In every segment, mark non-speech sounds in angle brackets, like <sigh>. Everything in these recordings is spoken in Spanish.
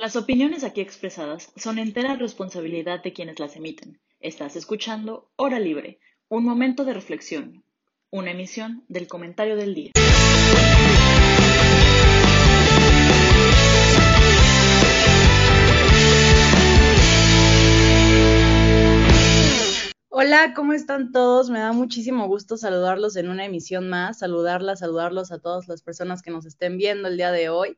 Las opiniones aquí expresadas son entera responsabilidad de quienes las emiten. Estás escuchando Hora Libre, un momento de reflexión, una emisión del comentario del día. Hola, ¿cómo están todos? Me da muchísimo gusto saludarlos en una emisión más, saludarlas, saludarlos a todas las personas que nos estén viendo el día de hoy.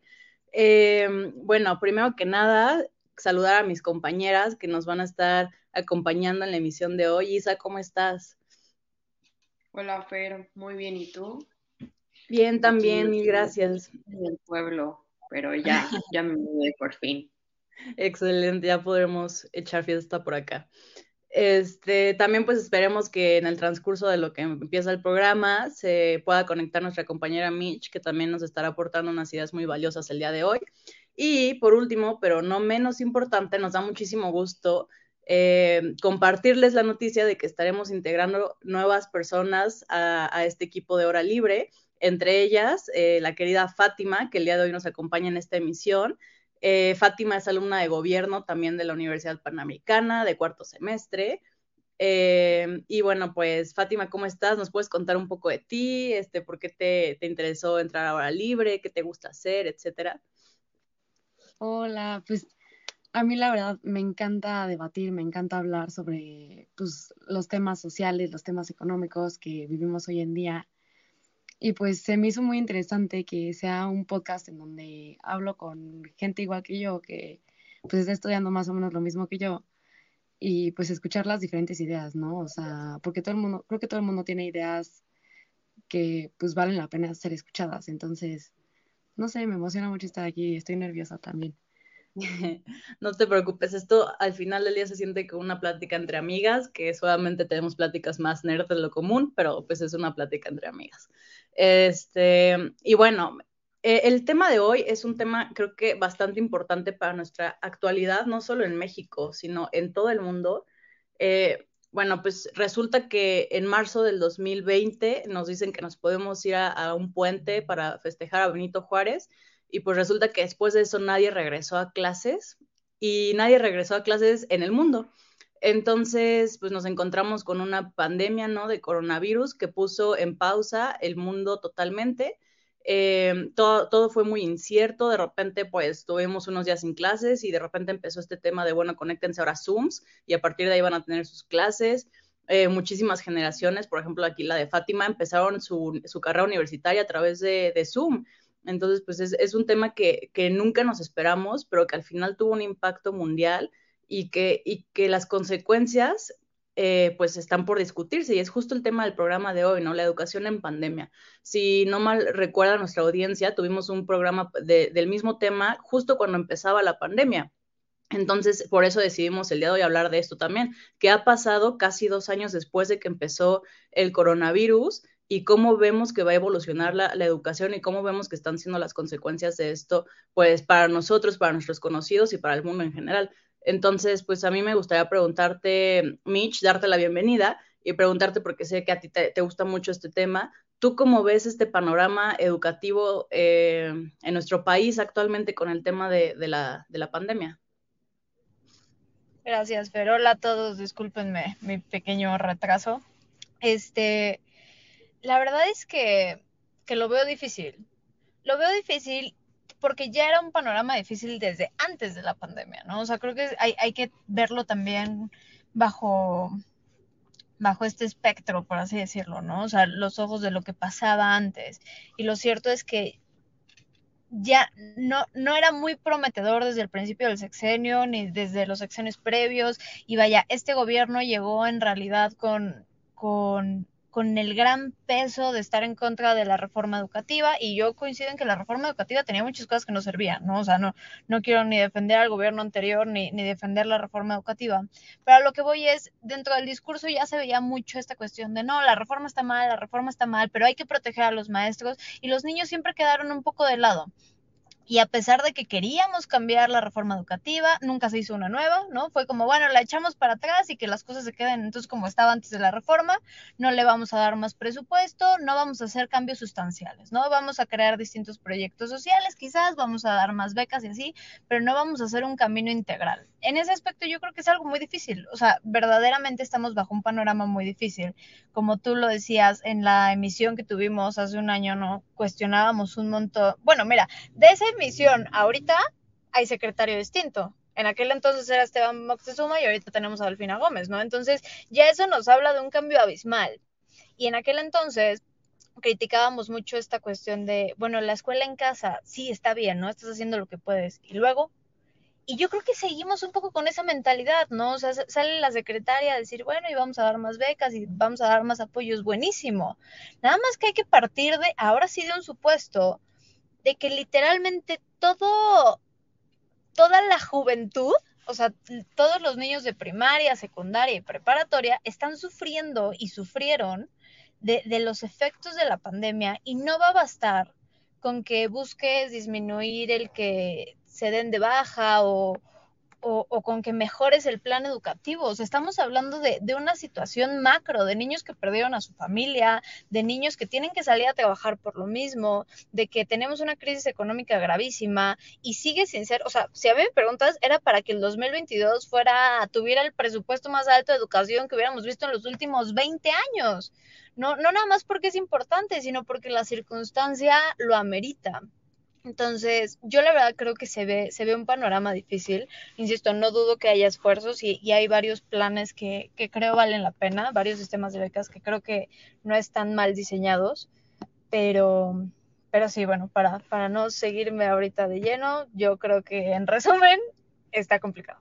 Eh, bueno, primero que nada, saludar a mis compañeras que nos van a estar acompañando en la emisión de hoy. Isa, ¿cómo estás? Hola, Fer, muy bien, ¿y tú? Bien, también, mil gracias. En el pueblo, pero ya, <laughs> ya me mudé por fin. Excelente, ya podremos echar fiesta por acá. Este, también pues esperemos que en el transcurso de lo que empieza el programa se pueda conectar nuestra compañera Mitch, que también nos estará aportando unas ideas muy valiosas el día de hoy. Y por último, pero no menos importante, nos da muchísimo gusto eh, compartirles la noticia de que estaremos integrando nuevas personas a, este equipo de hora libre, entre ellas eh, la querida Fátima, que el día de hoy nos acompaña en esta emisión. Eh, Fátima es alumna de gobierno también de la Universidad Panamericana de cuarto semestre. Eh, y bueno, pues Fátima, ¿cómo estás? ¿Nos puedes contar un poco de ti? Este, ¿Por qué te, te interesó entrar a hora libre? ¿Qué te gusta hacer? Etcétera. Hola, pues a mí la verdad me encanta debatir, me encanta hablar sobre pues, los temas sociales, los temas económicos que vivimos hoy en día. Y pues se me hizo muy interesante que sea un podcast en donde hablo con gente igual que yo, que pues está estudiando más o menos lo mismo que yo, y pues escuchar las diferentes ideas, ¿no? O sea, porque todo el mundo, creo que todo el mundo tiene ideas que pues valen la pena ser escuchadas. Entonces, no sé, me emociona mucho estar aquí, estoy nerviosa también. <laughs> No te preocupes, esto al final del día se siente como una plática entre amigas, que solamente tenemos pláticas más nerd de lo común, pero pues es una plática entre amigas. Este, y bueno, eh, el tema de hoy es un tema creo que bastante importante para nuestra actualidad, no solo en México, sino en todo el mundo. Eh, bueno, pues resulta que en marzo del 2020 nos dicen que nos podemos ir a un puente para festejar a Benito Juárez y pues resulta que después de eso nadie regresó a clases y nadie regresó a clases en el mundo. Entonces, pues nos encontramos con una pandemia, ¿no? De coronavirus que puso en pausa el mundo totalmente. Eh, todo, fue muy incierto, de repente pues tuvimos unos días sin clases y de repente empezó este tema de, bueno, conéctense ahora a Zooms y a partir de ahí van a tener sus clases. Eh, muchísimas generaciones, por ejemplo aquí la de Fátima, empezaron su, su carrera universitaria a través de, de Zoom. Entonces, pues es, un tema que, nunca nos esperamos, pero que al final tuvo un impacto mundial y que, y que las consecuencias eh, pues están por discutirse y es justo el tema del programa de hoy, ¿no? La educación en pandemia. Si no mal recuerda nuestra audiencia, tuvimos un programa del mismo tema justo cuando empezaba la pandemia. Entonces, por eso decidimos el día de hoy hablar de esto también, que ha pasado casi dos años después de que empezó el coronavirus y cómo vemos que va a evolucionar la, educación y cómo vemos que están siendo las consecuencias de esto, pues para nosotros, para nuestros conocidos y para el mundo en general. Entonces, pues a mí me gustaría preguntarte, Mitch, darte la bienvenida y preguntarte, porque sé que a ti te, gusta mucho este tema, ¿tú cómo ves este panorama educativo eh, en nuestro país actualmente con el tema de, la, de la pandemia? Gracias, pero hola a todos, discúlpenme mi pequeño retraso. Este, la verdad es que, lo veo difícil. Lo veo difícil porque ya era un panorama difícil desde antes de la pandemia, ¿no? O sea, creo que hay, hay que verlo también bajo, bajo este espectro, por así decirlo, ¿no? O sea, los ojos de lo que pasaba antes. Y lo cierto es que ya no, no era muy prometedor desde el principio del sexenio ni desde los sexenios previos. Y vaya, este gobierno llegó en realidad con, con con el gran peso de estar en contra de la reforma educativa y yo coincido en que la reforma educativa tenía muchas cosas que no servían, ¿no? O sea, no, no quiero ni defender al gobierno anterior ni, ni defender la reforma educativa, pero a lo que voy es, dentro del discurso ya se veía mucho esta cuestión de, no, la reforma está mal, la reforma está mal, pero hay que proteger a los maestros y los niños siempre quedaron un poco de lado. Y a pesar de que queríamos cambiar la reforma educativa, nunca se hizo una nueva, ¿no? Fue como, bueno, la echamos para atrás y que las cosas se queden entonces como estaba antes de la reforma, no le vamos a dar más presupuesto, no vamos a hacer cambios sustanciales, ¿no? Vamos a crear distintos proyectos sociales, quizás vamos a dar más becas y así, pero no vamos a hacer un camino integral. En ese aspecto yo creo que es algo muy difícil, o sea, verdaderamente estamos bajo un panorama muy difícil. Como tú lo decías en la emisión que tuvimos hace un año, ¿no? Cuestionábamos un montón, bueno, mira, de esa emisión ahorita hay secretario distinto. En aquel entonces era Esteban Moctezuma y ahorita tenemos a Delfina Gómez, ¿no? Entonces ya eso nos habla de un cambio abismal. Y en aquel entonces criticábamos mucho esta cuestión de, bueno, la escuela en casa, sí, está bien, ¿no? Estás haciendo lo que puedes. Y luego, y yo creo que seguimos un poco con esa mentalidad, ¿no? O sea, sale la secretaria a decir, bueno, y vamos a dar más becas y vamos a dar más apoyos, buenísimo. Nada más que hay que partir de, ahora sí, de un supuesto de que literalmente todo, toda la juventud, o sea, todos los niños de primaria, secundaria y preparatoria están sufriendo y sufrieron de, de los efectos de la pandemia y no va a bastar con que busques disminuir el que se den de baja o, o, con que mejores el plan educativo. O sea, estamos hablando de, de, una situación macro, de niños que perdieron a su familia, de niños que tienen que salir a trabajar por lo mismo, de que tenemos una crisis económica gravísima y sigue sin ser, o sea, si a preguntas, era para que el 2022 fuera, tuviera el presupuesto más alto de educación que hubiéramos visto en los últimos 20 años. No, no nada más porque es importante, sino porque la circunstancia lo amerita. Entonces, yo la verdad creo que se ve, se ve un panorama difícil. Insisto, no dudo que haya esfuerzos y, y hay varios planes que, que, creo valen la pena, varios sistemas de becas que creo que no están mal diseñados, pero, pero sí, bueno, para, para no seguirme ahorita de lleno, yo creo que en resumen está complicado.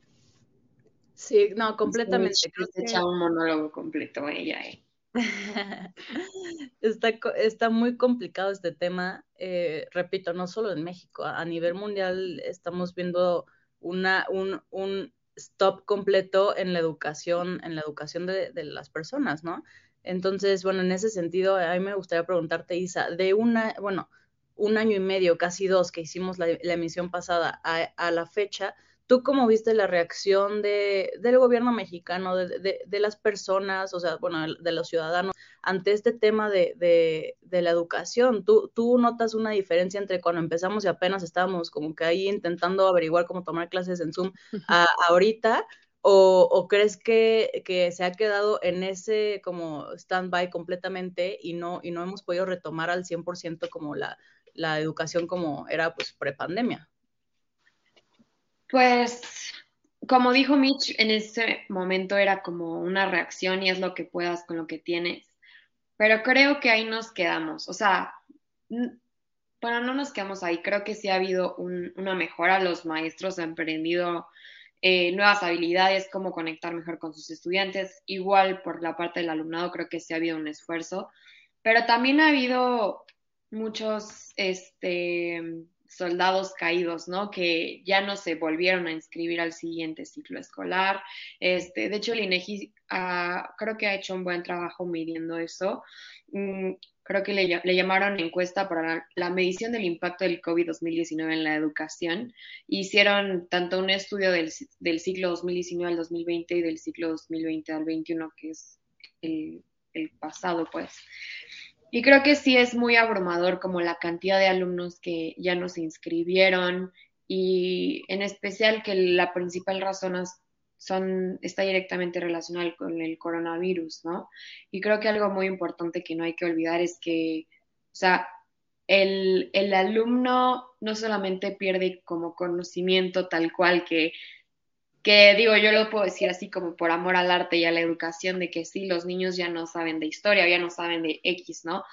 Sí, no, completamente. Sí, creo que... echa un monólogo completo ella. Eh. <laughs> está, está muy complicado este tema. Eh, repito, no solo en México, a, nivel mundial estamos viendo una, un, un, stop completo en la educación, en la educación de, de, las personas, ¿no? Entonces, bueno, en ese sentido, a mí me gustaría preguntarte, Isa, de una, bueno, un año y medio, casi dos, que hicimos la, emisión pasada a, a la fecha, ¿Tú cómo viste la reacción de, del gobierno mexicano, de, de, de, las personas, o sea, bueno, de los ciudadanos, ante este tema de, la educación? ¿Tú, ¿Tú notas una diferencia entre cuando empezamos y apenas estábamos como que ahí intentando averiguar cómo tomar clases en Zoom a, ahorita? ¿O, o crees que, que, se ha quedado en ese como stand-by completamente y no, y no hemos podido retomar al 100% como la, la educación como era pues prepandemia? Pues, como dijo Mitch, en ese momento era como una reacción y es lo que puedas con lo que tienes. Pero creo que ahí nos quedamos. O sea, bueno, no nos quedamos ahí. Creo que sí ha habido un, una mejora. Los maestros han aprendido eh, nuevas habilidades, cómo conectar mejor con sus estudiantes. Igual por la parte del alumnado, creo que sí ha habido un esfuerzo. Pero también ha habido muchos, este, soldados caídos, ¿no? Que ya no se volvieron a inscribir al siguiente ciclo escolar. Este, de hecho, el INEGI uh, creo que ha hecho un buen trabajo midiendo eso. Mm, creo que le, llamaron encuesta para la, medición del impacto del COVID-2019 en la educación. Hicieron tanto un estudio del, del ciclo 2019 al 2020 y del ciclo 2020 al 21, que es el pasado, pues. Y creo que sí es muy abrumador como la cantidad de alumnos que ya no se inscribieron y en especial que la principal razón son, está directamente relacionada con el coronavirus, ¿no? Y creo que algo muy importante que no hay que olvidar es que, o sea, el, el alumno no solamente pierde como conocimiento tal cual que que digo, yo lo puedo decir así como por amor al arte y a la educación, de que sí, los niños ya no saben de historia, ya no saben de X, ¿no?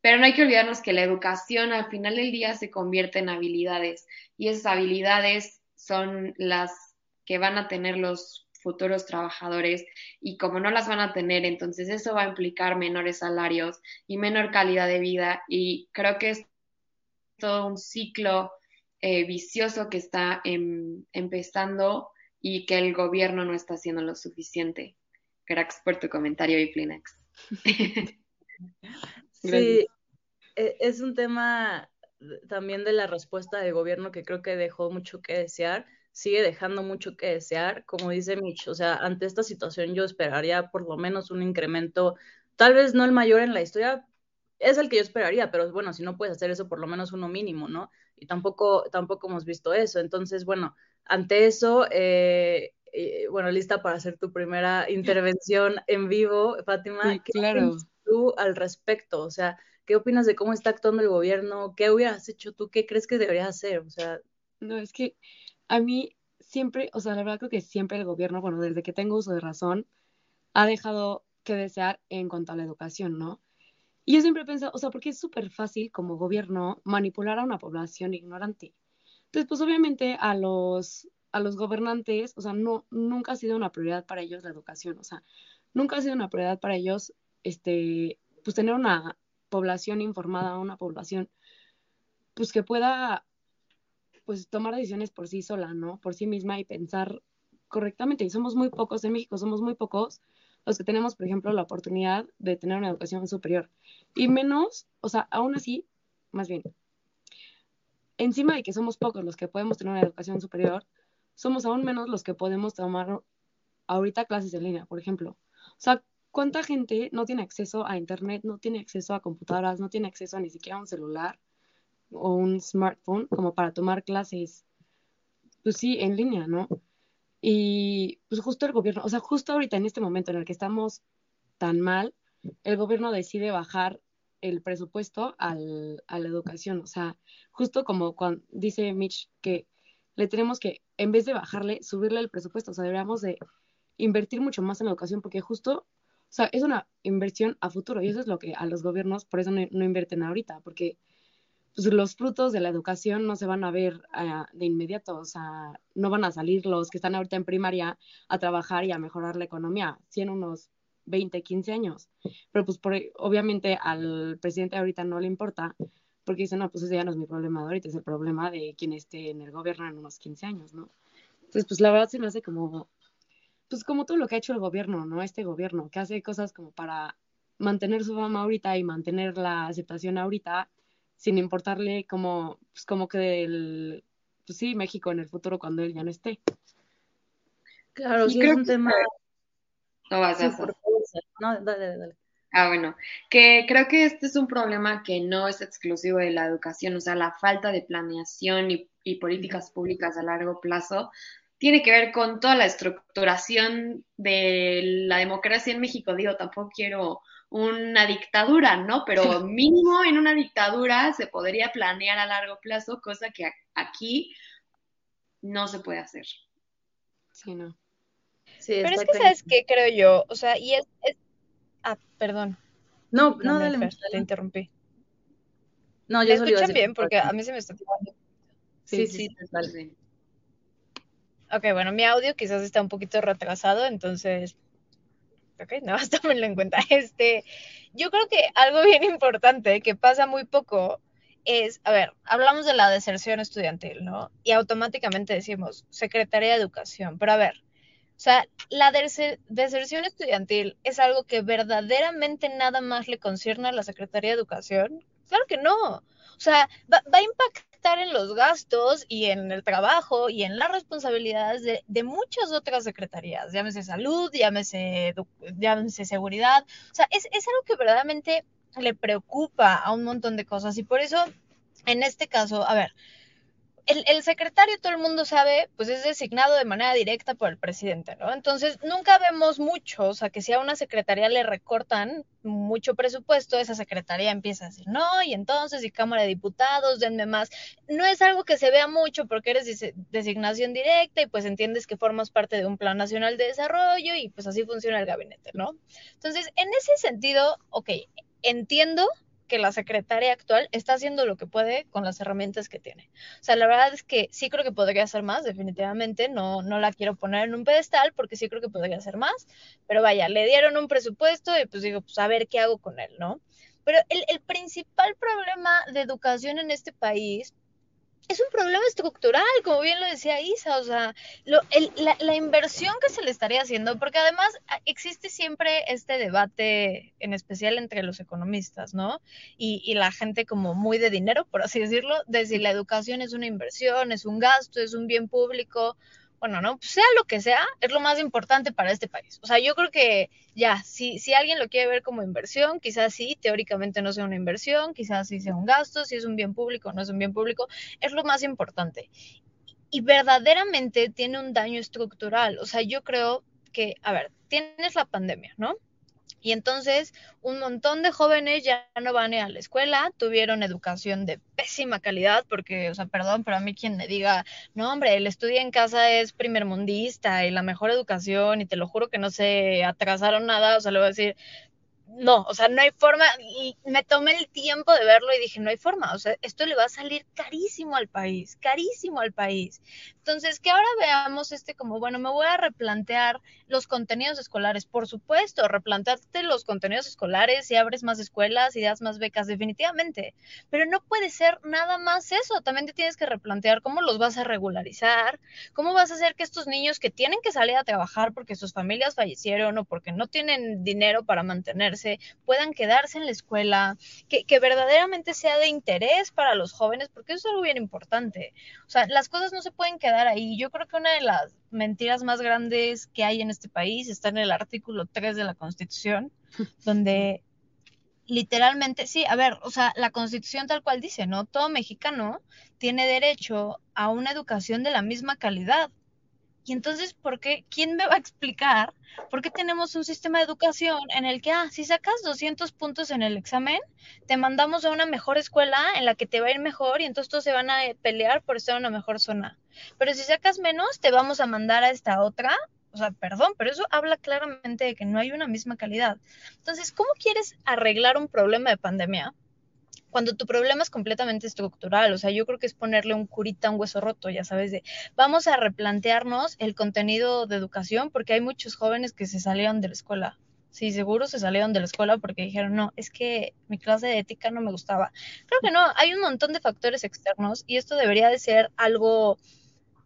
Pero no hay que olvidarnos que la educación al final del día se convierte en habilidades y esas habilidades son las que van a tener los futuros trabajadores y como no las van a tener, entonces eso va a implicar menores salarios y menor calidad de vida y creo que es todo un ciclo eh, vicioso que está em, empezando y que el gobierno no está haciendo lo suficiente. Cracks por tu comentario y Plinex. <laughs> sí, e, es un tema también de la respuesta del gobierno que creo que dejó mucho que desear, sigue dejando mucho que desear, como dice Mitch, o sea, ante esta situación yo esperaría por lo menos un incremento, tal vez no el mayor en la historia, es el que yo esperaría, pero bueno, si no puedes hacer eso, por lo menos uno mínimo, ¿no? Y tampoco, tampoco hemos visto eso. Entonces, bueno, ante eso, eh, eh, bueno, lista para hacer tu primera intervención en vivo, Fátima. Sí, claro. tú al respecto? O sea, ¿qué opinas de cómo está actuando el gobierno? ¿Qué hubieras hecho tú? ¿Qué crees que deberías hacer? O sea, no, es que a mí siempre, o sea, la verdad creo que siempre el gobierno, bueno, desde que tengo uso de razón, ha dejado que desear en cuanto a la educación, ¿no? Y yo siempre he pensado, o sea, porque es súper fácil como gobierno manipular a una población ignorante. Entonces, pues obviamente a los, a los gobernantes, o sea, no, nunca ha sido una prioridad para ellos la educación, o sea, nunca ha sido una prioridad para ellos, este, pues tener una población informada, una población, pues que pueda, pues tomar decisiones por sí sola, ¿no? Por sí misma y pensar correctamente. Y somos muy pocos en México, somos muy pocos los que tenemos, por ejemplo, la oportunidad de tener una educación superior. Y menos, o sea, aún así, más bien, encima de que somos pocos los que podemos tener una educación superior, somos aún menos los que podemos tomar ahorita clases en línea, por ejemplo. O sea, ¿cuánta gente no tiene acceso a Internet, no tiene acceso a computadoras, no tiene acceso a ni siquiera un celular o un smartphone como para tomar clases, pues sí, en línea, ¿no? Y pues justo el gobierno, o sea, justo ahorita en este momento en el que estamos tan mal, el gobierno decide bajar el presupuesto al, a la educación. O sea, justo como cuando dice Mitch que le tenemos que, en vez de bajarle, subirle el presupuesto. O sea, deberíamos de invertir mucho más en la educación porque justo, o sea, es una inversión a futuro y eso es lo que a los gobiernos, por eso no, no invierten ahorita, porque pues, los frutos de la educación no se van a ver uh, de inmediato, o sea, no van a salir los que están ahorita en primaria a trabajar y a mejorar la economía, si en unos 20, 15 años. Pero pues por, obviamente al presidente ahorita no le importa, porque dice, no, pues ese ya no es mi problema de ahorita, es el problema de quien esté en el gobierno en unos 15 años, ¿no? Entonces, pues la verdad se me hace como, pues como todo lo que ha hecho el gobierno, ¿no? Este gobierno, que hace cosas como para mantener su fama ahorita y mantener la aceptación ahorita, sin importarle como, pues como que el, pues sí, México en el futuro cuando él ya no esté. Claro, sí, es un tema... No vas a Sí, favor. No, dale, dale. Ah, bueno, que creo que este es un problema que no es exclusivo de la educación, o sea, la falta de planeación y, y políticas públicas a largo plazo tiene que ver con toda la estructuración de la democracia en México. Digo, tampoco quiero una dictadura, ¿no? Pero <laughs> mínimo en una dictadura se podría planear a largo plazo, cosa que aquí no se puede hacer. Sí, no. Sí, Pero es que, ¿sabes qué creo yo? O sea, y es... es- Ah, perdón. No, no, Dame, dale, Fer, te interrumpí. No, ¿Me yo solo escuchan bien? Porque a mí se me está activando. Sí, Sí, sí, sí. Ok, bueno, mi audio quizás está un poquito retrasado, entonces, ok, nada más <laughs> tómenlo en cuenta. Este, yo creo que algo bien importante que pasa muy poco es, a ver, hablamos de la deserción estudiantil, ¿no? Y automáticamente decimos Secretaría de Educación, pero a ver, o sea, la dese- deserción estudiantil es algo que verdaderamente nada más le concierne a la Secretaría de Educación. Claro que no. O sea, va, a impactar en los gastos y en el trabajo y en las responsabilidades de, muchas otras secretarías, llámese salud, llámese, llámese seguridad. O sea, es, es algo que verdaderamente le preocupa a un montón de cosas y por eso, en este caso, a ver, el, el, secretario, todo el mundo sabe, pues es designado de manera directa por el presidente, ¿no? Entonces, nunca vemos mucho, o sea, que si a una secretaría le recortan mucho presupuesto, esa secretaría empieza a decir, no, y entonces, y Cámara de Diputados, denme más. No es algo que se vea mucho porque eres designación directa y pues entiendes que formas parte de un plan nacional de desarrollo y pues así funciona el gabinete, ¿no? Entonces, en ese sentido, ok, entiendo que la secretaria actual está haciendo lo que puede con las herramientas que tiene. O sea, la verdad es que sí creo que podría hacer más, definitivamente. No, no la quiero poner en un pedestal porque sí creo que podría hacer más. Pero vaya, le dieron un presupuesto y pues digo, pues a ver qué hago con él, ¿no? Pero el, el principal problema de educación en este país es un problema estructural, como bien lo decía Isa, o sea, lo, el, la, la, inversión que se le estaría haciendo, porque además ah, existe siempre este debate, en especial entre los economistas, ¿no? Y, y, la gente como muy de dinero, por así decirlo, de si la educación es una inversión, es un gasto, es un bien público, bueno, no, sea lo que sea, es lo más importante para este país. O sea, yo creo que ya, si, si alguien lo quiere ver como inversión, quizás sí, teóricamente no sea una inversión, quizás sí sea un gasto, si es un bien público no es un bien público, es lo más importante. Y verdaderamente tiene un daño estructural. O sea, yo creo que, a ver, tienes la pandemia, ¿no? Y entonces un montón de jóvenes ya no van a la escuela, tuvieron educación de pésima calidad, porque, o sea, perdón, pero a mí quien me diga, no, hombre, el estudio en casa es primermundista y la mejor educación, y te lo juro que no se atrasaron nada, o sea, le voy a decir, no, o sea, no hay forma, y me tomé el tiempo de verlo y dije, no hay forma, o sea, esto le va a salir carísimo al país, carísimo al país. Entonces, que ahora veamos este como, bueno, me voy a replantear los contenidos escolares, por supuesto, replantearte los contenidos escolares y abres más escuelas y das más becas, definitivamente, pero no puede ser nada más eso, también te tienes que replantear cómo los vas a regularizar, cómo vas a hacer que estos niños que tienen que salir a trabajar porque sus familias fallecieron o porque no tienen dinero para mantenerse, puedan quedarse en la escuela, que, que verdaderamente sea de interés para los jóvenes, porque eso es algo bien importante. O sea, las cosas no se pueden quedar ahí. Yo creo que una de las mentiras más grandes que hay en este país está en el artículo 3 de la Constitución, <laughs> donde literalmente, sí, a ver, o sea, la constitución tal cual dice, ¿no? Todo mexicano tiene derecho a una educación de la misma calidad. Y entonces, ¿por qué? ¿Quién me va a explicar por qué tenemos un sistema de educación en el que, ah, si sacas 200 puntos en el examen, te mandamos a una mejor escuela en la que te va a ir mejor y entonces todos se van a pelear por estar en una mejor zona. Pero si sacas menos, te vamos a mandar a esta otra. O sea, perdón, pero eso habla claramente de que no hay una misma calidad. Entonces, ¿cómo quieres arreglar un problema de pandemia? Cuando tu problema es completamente estructural, o sea, yo creo que es ponerle un curita a un hueso roto, ya sabes, de vamos a replantearnos el contenido de educación porque hay muchos jóvenes que se salieron de la escuela. Sí, seguro se salieron de la escuela porque dijeron, no, es que mi clase de ética no me gustaba. Creo que no, hay un montón de factores externos y esto debería de ser algo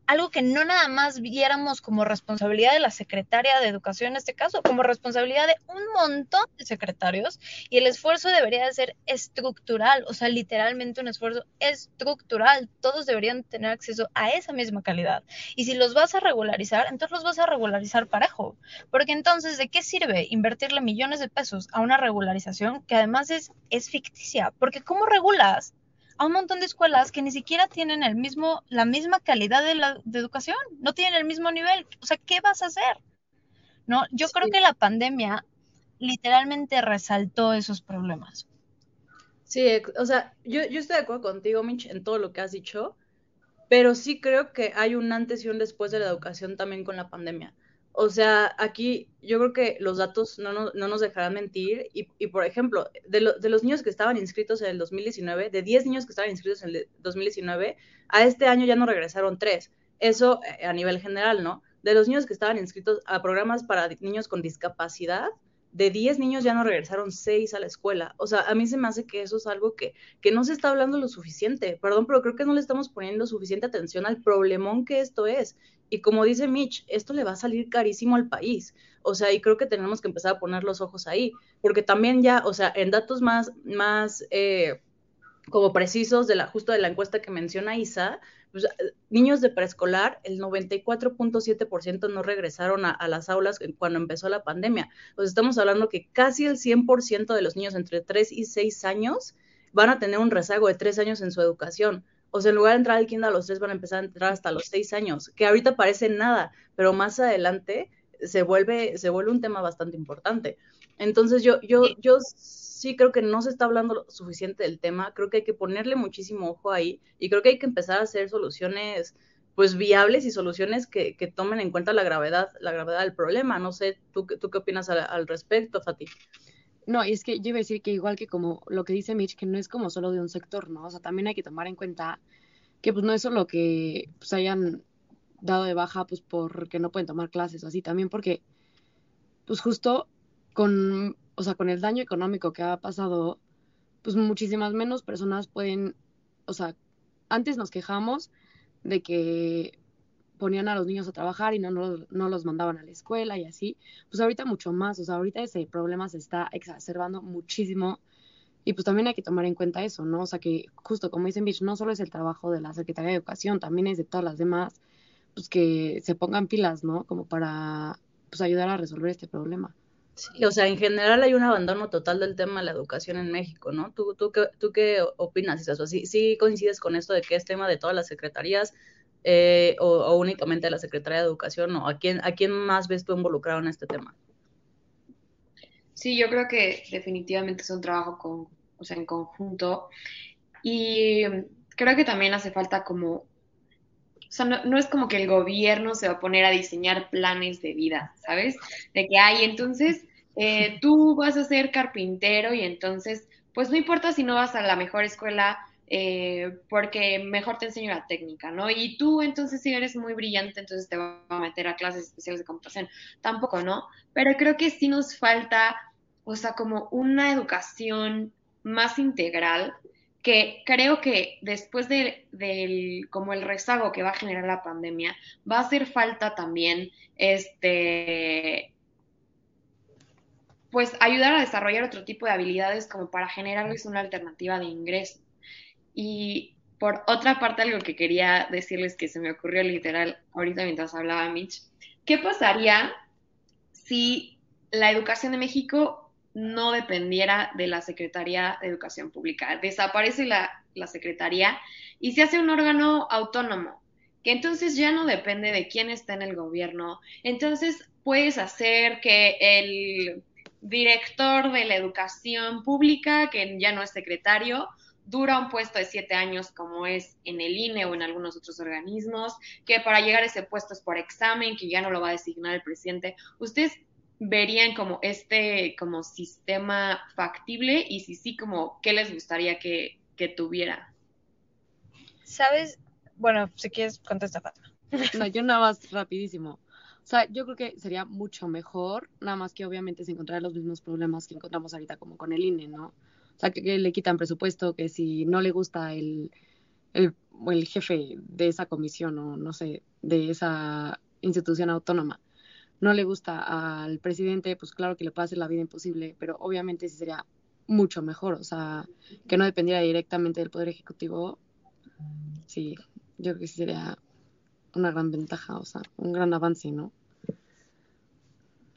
algo que no nada más viéramos como responsabilidad de la secretaria de educación en este caso, como responsabilidad de un montón de secretarios y el esfuerzo debería de ser estructural, o sea, literalmente un esfuerzo estructural. Todos deberían tener acceso a esa misma calidad. Y si los vas a regularizar, entonces los vas a regularizar parejo, porque entonces, ¿de qué sirve invertirle millones de pesos a una regularización que además es, es ficticia? Porque ¿cómo regulas? A un montón de escuelas que ni siquiera tienen el mismo, la misma calidad de, la, de educación, no tienen el mismo nivel. O sea, ¿qué vas a hacer? ¿No? Yo creo que la pandemia literalmente resaltó esos problemas. Sí, o sea, yo, yo estoy de acuerdo contigo, Mitch, en todo lo que has dicho, pero sí creo que hay un antes y un después de la educación también con la pandemia. O sea, aquí yo creo que los datos no, no, no nos dejarán mentir. Y, y por ejemplo, de, de, los niños que estaban inscritos en el 2019, de 10 niños que estaban inscritos en el 2019, a este año ya no regresaron 3. Eso eh, a nivel general, ¿no? De los niños que estaban inscritos a programas para niños con discapacidad, de 10 niños ya no regresaron 6 a la escuela. O sea, a mí se me hace que eso es algo que, que no se está hablando lo suficiente. Perdón, pero creo que no le estamos poniendo suficiente atención al problemón que esto es. Y como dice Mitch, esto le va a salir carísimo al país. O sea, y creo que tenemos que empezar a poner los ojos ahí. Porque también ya, o sea, en datos más, más eh, como precisos de la, justo de la encuesta que menciona Isa, pues, niños de preescolar, el 94.7% no regresaron a, a, las aulas cuando empezó la pandemia. Pues estamos hablando que casi el 100% de los niños entre 3 y 6 años van a tener un rezago de 3 años en su educación. O sea, en lugar de entrar al kinder a los 3 van a empezar a entrar hasta los 6 años, que ahorita parece nada, pero más adelante se vuelve, se vuelve un tema bastante importante. Entonces yo, yo, yo sí creo que no se está hablando suficiente del tema, creo que hay que ponerle muchísimo ojo ahí y creo que hay que empezar a hacer soluciones pues viables y soluciones que, que tomen en cuenta la gravedad, la gravedad del problema. No sé, ¿tú, tú qué opinas al, al respecto, Fati? No, y es que yo iba a decir que igual que como lo que dice Mitch, que no es como solo de un sector, ¿no? O sea, también hay que tomar en cuenta que pues no es solo que pues hayan dado de baja pues porque no pueden tomar clases o así, también porque pues justo con o sea, con el daño económico que ha pasado, pues muchísimas menos personas pueden, o sea, antes nos quejamos de que ponían a los niños a trabajar y no, no, los mandaban a la escuela y así, pues ahorita mucho más, o sea, ahorita ese problema se está exacerbando muchísimo y pues también hay que tomar en cuenta eso, ¿no? O sea, que justo como dicen Beach, no solo es el trabajo de la Secretaría de Educación, también es de todas las demás, pues que se pongan pilas, ¿no? Como para pues ayudar a resolver este problema. Sí, o sea, en general hay un abandono total del tema de la educación en México, ¿no? ¿Tú, tú, qué, tú qué opinas, eso? ¿Sí, ¿Sí coincides con esto de que es tema de todas las secretarías eh, o, únicamente de la Secretaría de Educación? ¿O a quién, a quién más ves tú involucrado en este tema? Sí, yo creo que definitivamente es un trabajo con, o sea, en conjunto. Y creo que también hace falta como, o sea, no, no, es como que el gobierno se va a poner a diseñar planes de vida, ¿sabes? De que, hay, entonces eh, <laughs> tú vas a ser carpintero y entonces, pues no importa si no vas a la mejor escuela eh, porque mejor te enseño la técnica, ¿no? Y tú entonces si eres muy brillante, entonces te va a meter a clases especiales de computación. Tampoco, ¿no? Pero creo que sí nos falta, o sea, como una educación más integral que creo que después de, del como el rezago que va a generar la pandemia, va a hacer falta también este pues ayudar a desarrollar otro tipo de habilidades como para generarles una alternativa de ingreso. Y por otra parte, algo que quería decirles que se me ocurrió literal ahorita mientras hablaba Mitch, ¿qué pasaría si la educación de México no dependiera de la Secretaría de Educación Pública? Desaparece la, la Secretaría y se hace un órgano autónomo, que entonces ya no depende de quién está en el gobierno. Entonces puedes hacer que el director de la educación pública, que ya no es secretario, dura un puesto de siete años como es en el INE o en algunos otros organismos, que para llegar a ese puesto es por examen, que ya no lo va a designar el presidente. ¿Ustedes verían como este como sistema factible y si sí, como qué les gustaría que, que tuviera? ¿Sabes? Bueno, si quieres, contesta Fatma. No, yo nada más rapidísimo. O sea, yo creo que sería mucho mejor, nada más que obviamente se encontraran los mismos problemas que encontramos ahorita como con el INE, ¿no? O sea, que, le quitan presupuesto, que si no le gusta el, el, el jefe de esa comisión o no sé, de esa institución autónoma, no le gusta al presidente, pues claro que le puede hacer la vida imposible, pero obviamente sí sería mucho mejor, o sea, que no dependiera directamente del Poder Ejecutivo, sí, yo creo que sí sería una gran ventaja, o sea, un gran avance, ¿no?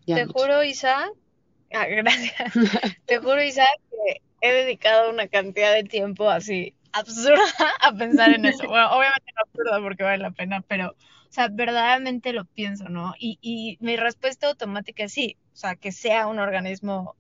Te juro, Isa, ah, <laughs> gracias, te juro, Isa, que he dedicado una cantidad de tiempo así absurda <laughs> a pensar en eso. Bueno, obviamente no absurda porque vale la pena, pero, o sea, verdaderamente lo pienso, ¿no? Y, y mi respuesta automática es sí, o sea, que sea un organismo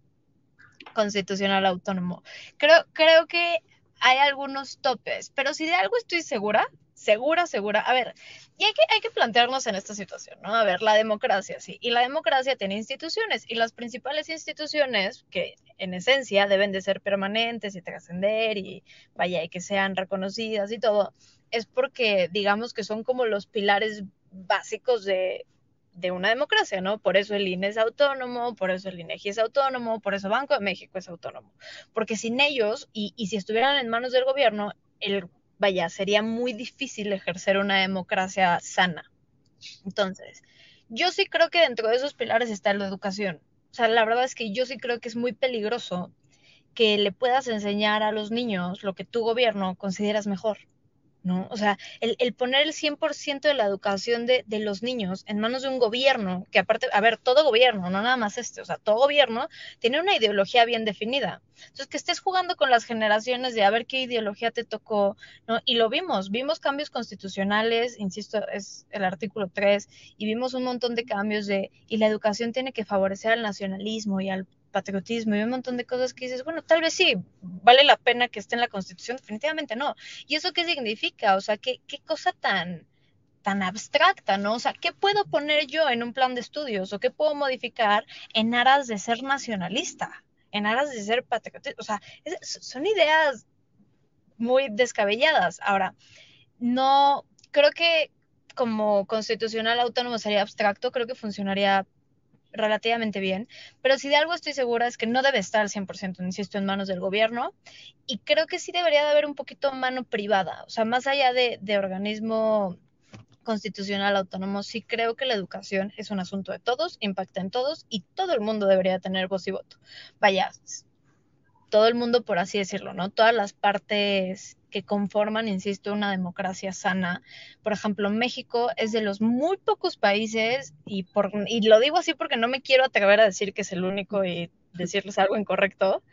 constitucional autónomo. Creo, creo que hay algunos topes, pero si de algo estoy segura, segura, segura. A ver, y hay que, hay que plantearnos en esta situación, ¿no? A ver, la democracia, sí. Y la democracia tiene instituciones, y las principales instituciones, que en esencia deben de ser permanentes y trascender, y vaya, y que sean reconocidas y todo, es porque digamos que son como los pilares básicos de, de una democracia, ¿no? Por eso el INE es autónomo, por eso el INEGI es autónomo, por eso Banco de México es autónomo. Porque sin ellos, y, y si estuvieran en manos del gobierno, el vaya, sería muy difícil ejercer una democracia sana. Entonces, yo sí creo que dentro de esos pilares está la educación. O sea, la verdad es que yo sí creo que es muy peligroso que le puedas enseñar a los niños lo que tu gobierno consideras mejor. ¿No? O sea, el, el poner el 100% de la educación de, de, los niños en manos de un gobierno, que aparte, a ver, todo gobierno, no nada más este, o sea, todo gobierno tiene una ideología bien definida. Entonces, que estés jugando con las generaciones de a ver qué ideología te tocó, ¿no? Y lo vimos, vimos cambios constitucionales, insisto, es el artículo 3, y vimos un montón de cambios de, y la educación tiene que favorecer al nacionalismo y al patriotismo y un montón de cosas que dices, bueno, tal vez sí, vale la pena que esté en la Constitución, definitivamente no. ¿Y eso qué significa? O sea, ¿qué, qué cosa tan, tan abstracta, ¿no? O sea, ¿qué puedo poner yo en un plan de estudios o qué puedo modificar en aras de ser nacionalista, en aras de ser patriotista? O sea, son ideas muy descabelladas. Ahora, no, creo que como constitucional autónomo sería abstracto, creo que funcionaría relativamente bien, pero si de algo estoy segura es que no debe estar al 100%, insisto, en manos del gobierno y creo que sí debería de haber un poquito mano privada, o sea, más allá de, de organismo constitucional autónomo, sí creo que la educación es un asunto de todos, impacta en todos y todo el mundo debería tener voz y voto. Vaya, todo el mundo, por así decirlo, ¿no? Todas las partes conforman, insisto, una democracia sana. Por ejemplo, México es de los muy pocos países, y, por, y lo digo así porque no me quiero atrever a decir que es el único y decirles algo incorrecto,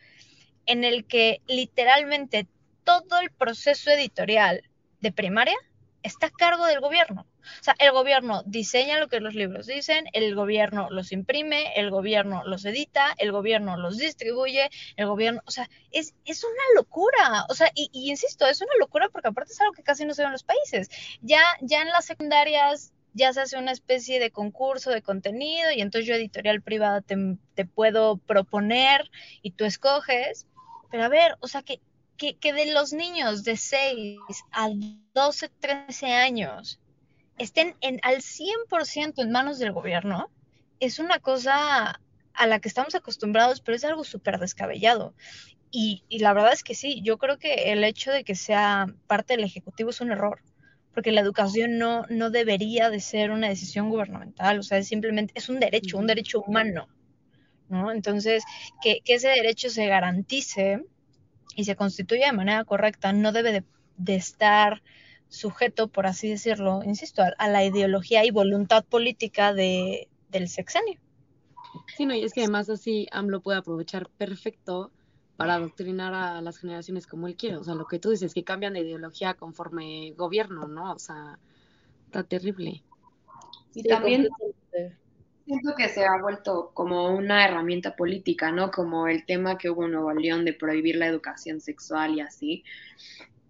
en el que literalmente todo el proceso editorial de primaria está a cargo del gobierno. O sea, el gobierno diseña lo que los libros dicen, el gobierno los imprime, el gobierno los edita, el gobierno los distribuye, el gobierno, o sea, es, es una locura. O sea, y, insisto, es una locura porque aparte es algo que casi no se ve en los países. Ya, ya en las secundarias ya se hace una especie de concurso de contenido y entonces yo editorial privada te, te puedo proponer y tú escoges. Pero a ver, o sea, que, que, que de los niños de 6 a 12, 13 años estén en, al 100% en manos del gobierno, es una cosa a la que estamos acostumbrados, pero es algo súper descabellado. Y, y, la verdad es que sí, yo creo que el hecho de que sea parte del Ejecutivo es un error, porque la educación no, no debería de ser una decisión gubernamental, o sea, es simplemente, es un derecho, un derecho humano, ¿no? Entonces, que, que ese derecho se garantice y se constituya de manera correcta, no debe de, de estar sujeto, por así decirlo, insisto, a, la ideología y voluntad política de, del sexenio. Sí, no, y es que además así AMLO puede aprovechar perfecto para adoctrinar a las generaciones como él quiere. O sea, lo que tú dices, que cambian de ideología conforme gobierno, ¿no? O sea, está terrible. Y también siento que se ha vuelto como una herramienta política, ¿no? Como el tema que hubo en Nuevo León de prohibir la educación sexual y así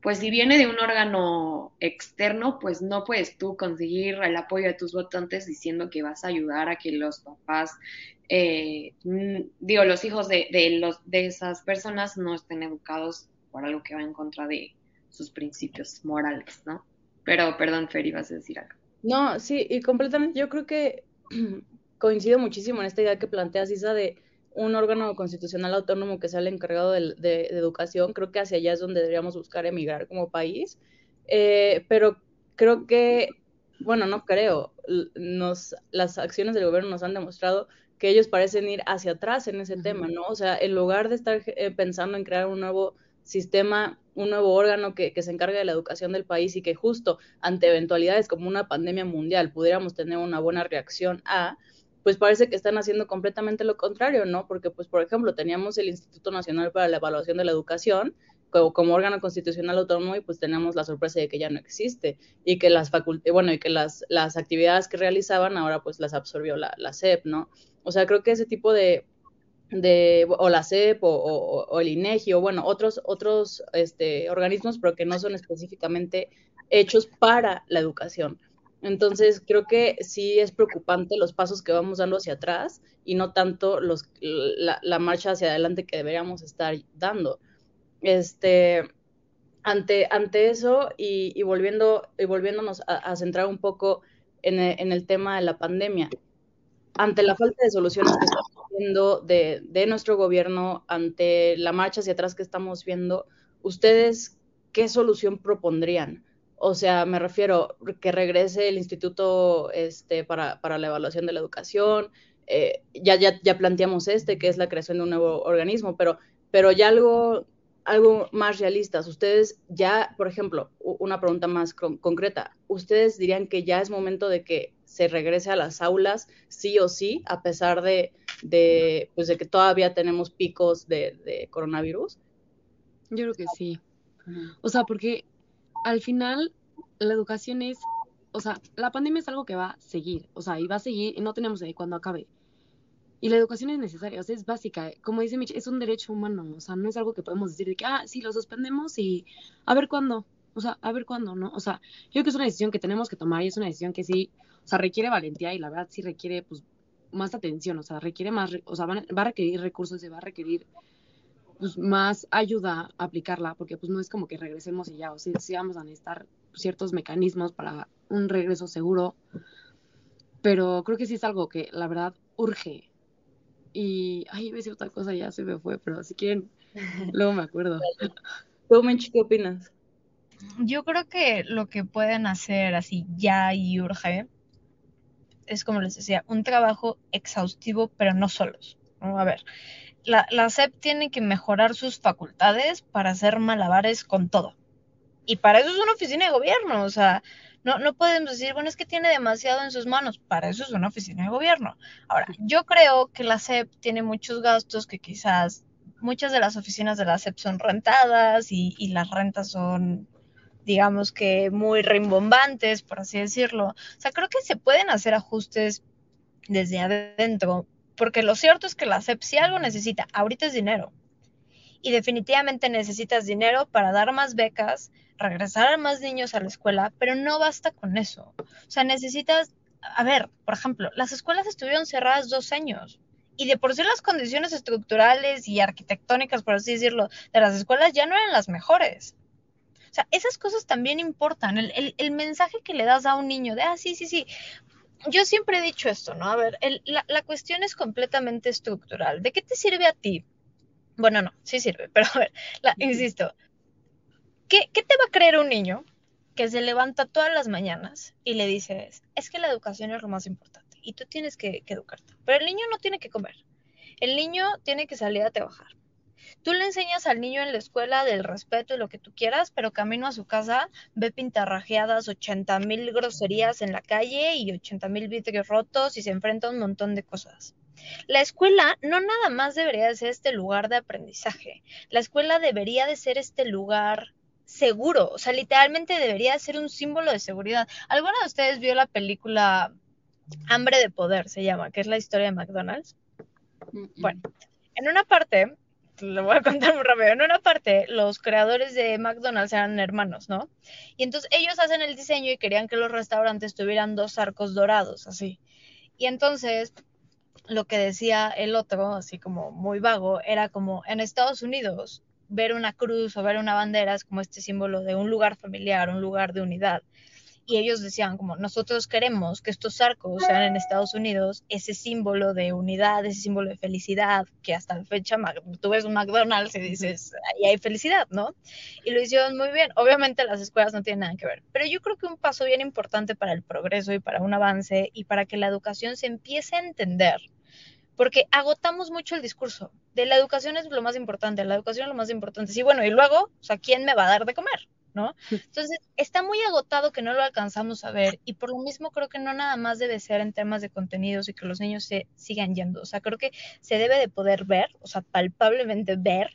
pues si viene de un órgano externo, pues no puedes tú conseguir el apoyo de tus votantes diciendo que vas a ayudar a que los papás, eh, digo, los hijos de, de, los, de esas personas no estén educados por algo que va en contra de sus principios morales, ¿no? Pero, perdón, Fer, ibas a decir algo. No, sí, y completamente, yo creo que <clears throat> coincido muchísimo en esta idea que planteas, Isa, de un órgano constitucional autónomo que sea el encargado de, educación, creo que hacia allá es donde deberíamos buscar emigrar como país. Eh, pero creo que, bueno, no creo, nos, las acciones del gobierno nos han demostrado que ellos parecen ir hacia atrás en ese tema, ¿no? O sea, en lugar de estar eh, pensando en crear un nuevo sistema, un nuevo órgano que, que, se encargue de la educación del país y que justo ante eventualidades como una pandemia mundial pudiéramos tener una buena reacción a, pues parece que están haciendo completamente lo contrario, ¿no? Porque, pues, por ejemplo, teníamos el Instituto Nacional para la Evaluación de la Educación como, órgano constitucional autónomo y pues tenemos la sorpresa de que ya no existe y que las bueno, y que las, las actividades que realizaban ahora pues las absorbió la, la CEP, ¿no? O sea, creo que ese tipo de, de o la CEP o, o, o, el INEGI o bueno, otros, otros este, organismos, pero que no son específicamente hechos para la educación. Entonces, creo que sí es preocupante los pasos que vamos dando hacia atrás y no tanto los, la, marcha hacia adelante que deberíamos estar dando. Este, ante, ante eso y, volviendo, y volviéndonos a, centrar un poco en el, en el, tema de la pandemia, ante la falta de soluciones que estamos viendo de, de nuestro gobierno, ante la marcha hacia atrás que estamos viendo, ¿ustedes qué solución propondrían? O sea, me refiero que regrese el instituto este, para, para la evaluación de la educación. Eh, ya, ya, ya planteamos este, que es la creación de un nuevo organismo, pero, pero ya algo, algo más realista. Ustedes ya, por ejemplo, una pregunta más concreta. ¿Ustedes dirían que ya es momento de que se regrese a las aulas sí o sí, a pesar de, de, pues de que todavía tenemos picos de, de coronavirus? Yo creo que sí. O sea, porque al final la educación es, o sea, la pandemia es algo que va a seguir, o sea, y va a seguir y no tenemos ahí cuando acabe. Y la educación es necesaria, o sea, es básica. Como dice Mitch, es un derecho humano, o sea, no es algo que podemos decir de que, ah, sí, lo suspendemos y a ver cuándo, o sea, a ver cuándo, ¿no? O sea, yo creo que es una decisión que tenemos que tomar y es una decisión que sí, o sea, requiere valentía y la verdad sí requiere, pues, más atención, o sea, requiere más, o sea, va a requerir recursos, se va a requerir pues, más ayuda a aplicarla, porque pues no es como que regresemos y ya, o sea, sí vamos a necesitar ciertos mecanismos para un regreso seguro. pero creo que sí es algo que la verdad urge. Y, ay, iba a decir otra cosa, ya se me fue, pero si quieren, <laughs> luego me acuerdo. ¿Tú, Mench, qué opinas? Yo creo que lo que pueden hacer así ya y urge es, como les decía, un trabajo exhaustivo, pero no solos. ¿no? A ver, la, la SEP tiene que mejorar sus facultades para hacer malabares con todo. Y para eso es una oficina de gobierno, o sea, no, no podemos decir, bueno, es que tiene demasiado en sus manos, para eso es una oficina de gobierno. Ahora, yo creo que la SEP tiene muchos gastos que quizás muchas de las oficinas de la SEP son rentadas y, y las rentas son digamos que muy rimbombantes, por así decirlo. O sea, creo que se pueden hacer ajustes desde adentro, porque lo cierto es que la SEP si algo necesita, ahorita es dinero. Y definitivamente necesitas dinero para dar más becas, regresar a más niños a la escuela, pero no basta con eso. O sea, necesitas, a ver, por ejemplo, las escuelas estuvieron cerradas dos años. Y de por sí las condiciones estructurales y arquitectónicas, por así decirlo, de las escuelas ya no eran las mejores. O sea, esas cosas también importan. El, el, mensaje que le das a un niño de, ah, sí, sí, sí. Yo siempre he dicho esto, ¿no? A ver, el, la, la, cuestión es completamente estructural. ¿De qué te sirve a ti? Bueno, no, sí sirve, <laughs> pero a ver, la, insisto. ¿qué, ¿Qué te va a creer un niño que se levanta todas las mañanas y le dices, es que la educación es lo más importante y tú tienes que, que educarte? Pero el niño no tiene que comer. El niño tiene que salir a trabajar Tú le enseñas al niño en la escuela del respeto y lo que tú quieras, pero camino a su casa ve pintarrajeadas 80 mil groserías en la calle y 80 mil vidrios rotos y se enfrenta a un montón de cosas. La escuela no nada más debería de ser este lugar de aprendizaje. La escuela debería de ser este lugar seguro. O sea, literalmente debería de ser un símbolo de seguridad. ¿Alguna de ustedes vio la película Hambre de Poder, se llama, que es la historia de McDonald's? Bueno, en una parte lo voy a contar muy rápido. En una parte, los creadores de McDonald's eran hermanos, ¿no? Y entonces ellos hacen el diseño y querían que los restaurantes tuvieran dos arcos dorados, así. Y entonces, lo que decía el otro, así como muy vago, era como en Estados Unidos, ver una cruz o ver una bandera es como este símbolo de un lugar familiar, un lugar de unidad y ellos decían como nosotros queremos que estos arcos sean en Estados Unidos ese símbolo de unidad, ese símbolo de felicidad, que hasta la fecha tú ves un McDonald's y dices, ahí hay felicidad, ¿no? Y lo hicieron muy bien. Obviamente las escuelas no tienen nada que ver, pero yo creo que un paso bien importante para el progreso y para un avance y para que la educación se empiece a entender porque agotamos mucho el discurso de la educación es lo más importante, la educación es lo más importante. Sí, bueno, y luego, o sea, ¿quién me va a dar de comer? ¿No? Entonces, está muy agotado que no lo alcanzamos a ver y por lo mismo creo que no nada más debe ser en temas de contenidos y que los niños se sigan yendo, o sea, creo que se debe de poder ver, o sea, palpablemente ver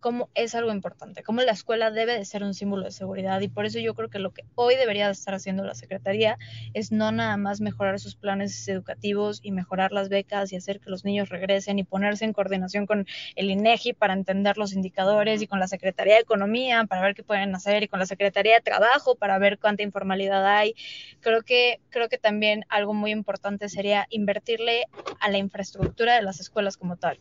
cómo es algo importante, cómo la escuela debe de ser un símbolo de seguridad y por eso yo creo que lo que hoy debería de estar haciendo la Secretaría es no nada más mejorar sus planes educativos y mejorar las becas y hacer que los niños regresen y ponerse en coordinación con el INEGI para entender los indicadores y con la Secretaría de Economía para ver qué pueden hacer y con la Secretaría de Trabajo para ver cuánta informalidad hay. Creo que creo que también algo muy importante sería invertirle a la infraestructura de las escuelas como tal.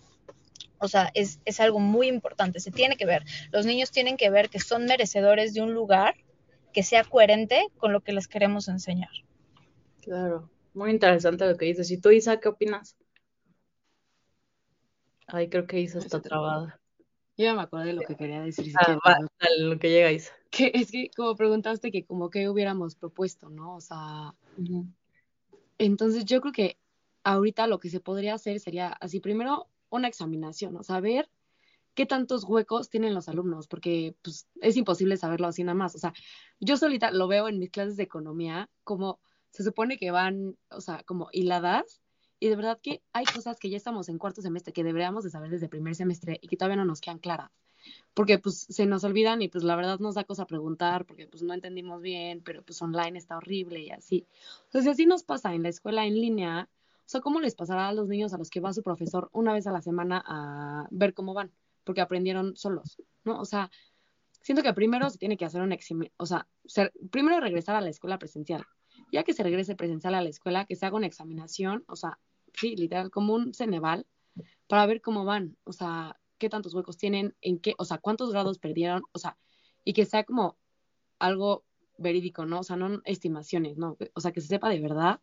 O sea, es, es, algo muy importante, se tiene que ver. Los niños tienen que ver que son merecedores de un lugar que sea coherente con lo que les queremos enseñar. Claro, muy interesante lo que dices. ¿Y tú, Isa, qué opinas? Ay, creo que Isa está trabada. Yo ya me acordé de lo que quería decir. Si ah, va, dale, lo que llega Isa. Que es que como preguntaste que como que hubiéramos propuesto, ¿no? O sea, uh -huh. entonces yo creo que ahorita lo que se podría hacer sería así, primero una examinación, o saber qué tantos huecos tienen los alumnos, porque pues, es imposible saberlo así nada más. O sea, yo solita lo veo en mis clases de economía, como se supone que van, o sea, como hiladas, y de verdad que hay cosas que ya estamos en cuarto semestre que deberíamos de saber desde primer semestre y que todavía no nos quedan claras. Porque pues se nos olvidan y pues la verdad nos da cosa preguntar porque pues no entendimos bien, pero pues online está horrible y así. Entonces así nos pasa en la escuela en línea, sea, ¿cómo les pasará a los niños a los que va su profesor una vez a la semana a ver cómo van? Porque aprendieron solos, ¿no? O sea, siento que primero se tiene que hacer un examen, o sea, ser, primero regresar a la escuela presencial. Ya que se regrese presencial a la escuela, que se haga una examinación, o sea, sí, literal, como un Ceneval, para ver cómo van, o sea, qué tantos huecos tienen, en qué, o sea, cuántos grados perdieron, o sea, y que sea como algo verídico, ¿no? O sea, no estimaciones, ¿no? O sea, que se sepa de verdad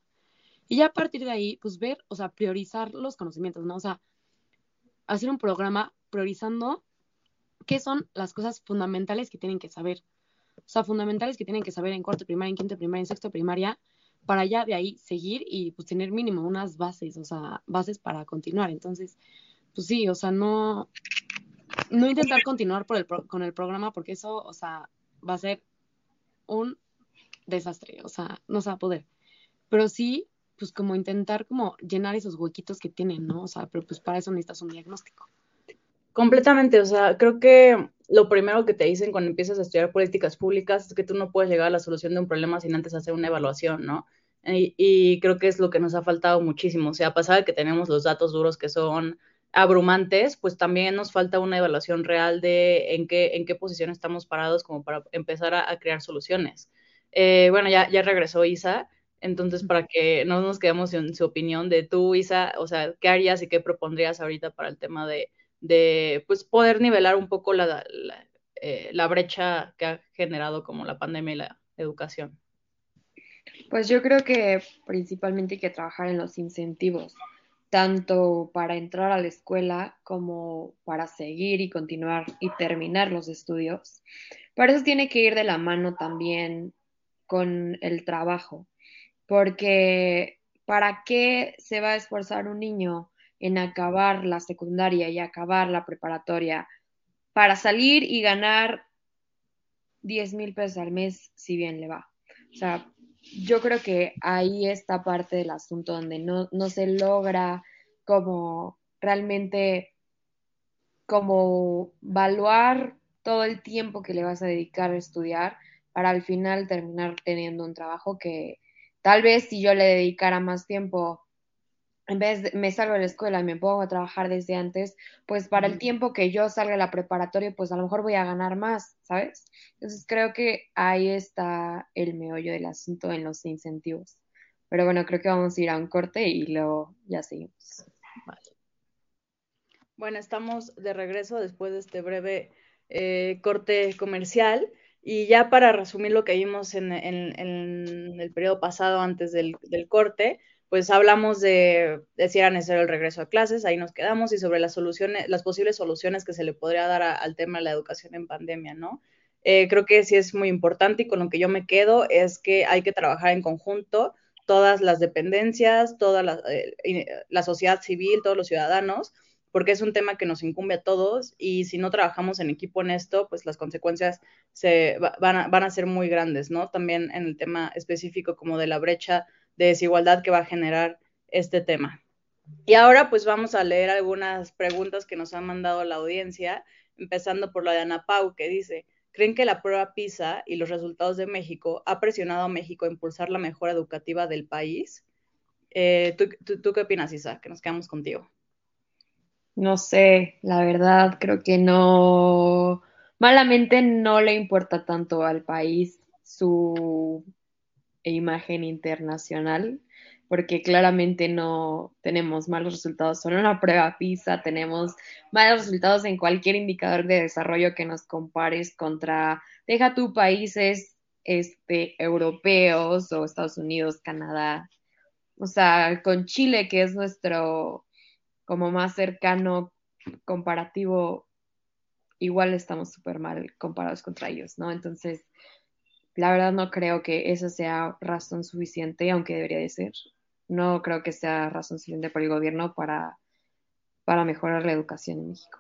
Y ya a partir de ahí, pues ver, o sea, priorizar los conocimientos, ¿no? O sea, hacer un programa priorizando qué son las cosas fundamentales que tienen que saber. O sea, fundamentales que tienen que saber en cuarto primaria, en quinto primaria, en sexto primaria, para ya de ahí seguir y pues tener mínimo unas bases, o sea, bases para continuar. Entonces, pues sí, o sea, no, no intentar continuar por el con el programa porque eso, o sea, va a ser un desastre, o sea, no se va a poder. Pero sí, pues como intentar como llenar esos huequitos que tienen, ¿no? O sea, pero pues para eso necesitas un diagnóstico. Completamente, o sea, creo que lo primero que te dicen cuando empiezas a estudiar políticas públicas es que tú no puedes llegar a la solución de un problema sin antes hacer una evaluación, ¿no? Y, creo que es lo que nos ha faltado muchísimo. O sea, a de que tenemos los datos duros que son abrumantes, pues también nos falta una evaluación real de en qué, en qué posición estamos parados como para empezar a, crear soluciones. Eh, bueno, ya, ya regresó Isa, entonces para que no nos quedemos en su opinión de tú, Isa, o sea, ¿qué harías y qué propondrías ahorita para el tema de, de pues, poder nivelar un poco la, la, eh, la brecha que ha generado como la pandemia y la educación? Pues yo creo que principalmente hay que trabajar en los incentivos, tanto para entrar a la escuela como para seguir y continuar y terminar los estudios. Para eso tiene que ir de la mano también con el trabajo, porque ¿para qué se va a esforzar un niño en acabar la secundaria y acabar la preparatoria para salir y ganar 10 mil pesos al mes si bien le va? O sea, yo creo que ahí está parte del asunto donde no, no se logra como realmente como evaluar todo el tiempo que le vas a dedicar a estudiar para al final terminar teniendo un trabajo que tal vez si yo le dedicara más tiempo en vez de me salgo de la escuela y me pongo a trabajar desde antes, pues para el tiempo que yo salga de la preparatoria, pues a lo mejor voy a ganar más, ¿sabes? Entonces creo que ahí está el meollo del asunto en los incentivos. Pero bueno, creo que vamos a ir a un corte y luego ya seguimos. Bueno, estamos de regreso después de este breve eh, corte comercial. Y ya para resumir lo que vimos en, el periodo pasado antes del corte, pues hablamos de, si era necesario el regreso a clases, ahí nos quedamos, y sobre las soluciones, las posibles soluciones que se le podría dar al tema de la educación en pandemia, ¿no? Eh, creo que sí es muy importante y con lo que yo me quedo es que hay que trabajar en conjunto todas las dependencias, toda la, eh, la sociedad civil, todos los ciudadanos, porque es un tema que nos incumbe a todos y si no trabajamos en equipo en esto, pues las consecuencias se, van, a, van a ser muy grandes, ¿no? También en el tema específico como de la brecha de desigualdad que va a generar este tema. Y ahora pues vamos a leer algunas preguntas que nos han mandado la audiencia, empezando por la de Ana Pau, que dice, ¿creen que la prueba PISA y los resultados de México ha presionado a México a impulsar la mejora educativa del país? Eh, ¿tú, qué opinas, Isa? Que nos quedamos contigo. No sé, la verdad creo que no, malamente no le importa tanto al país su imagen internacional, porque claramente no tenemos malos resultados solo en una prueba PISA, tenemos malos resultados en cualquier indicador de desarrollo que nos compares contra, deja tu países este, europeos o Estados Unidos, Canadá, o sea, con Chile, que es nuestro como más cercano comparativo, igual estamos súper mal comparados contra ellos, ¿no? Entonces, la verdad no creo que esa sea razón suficiente, aunque debería de ser. No creo que sea razón suficiente para el gobierno para, para mejorar la educación en México.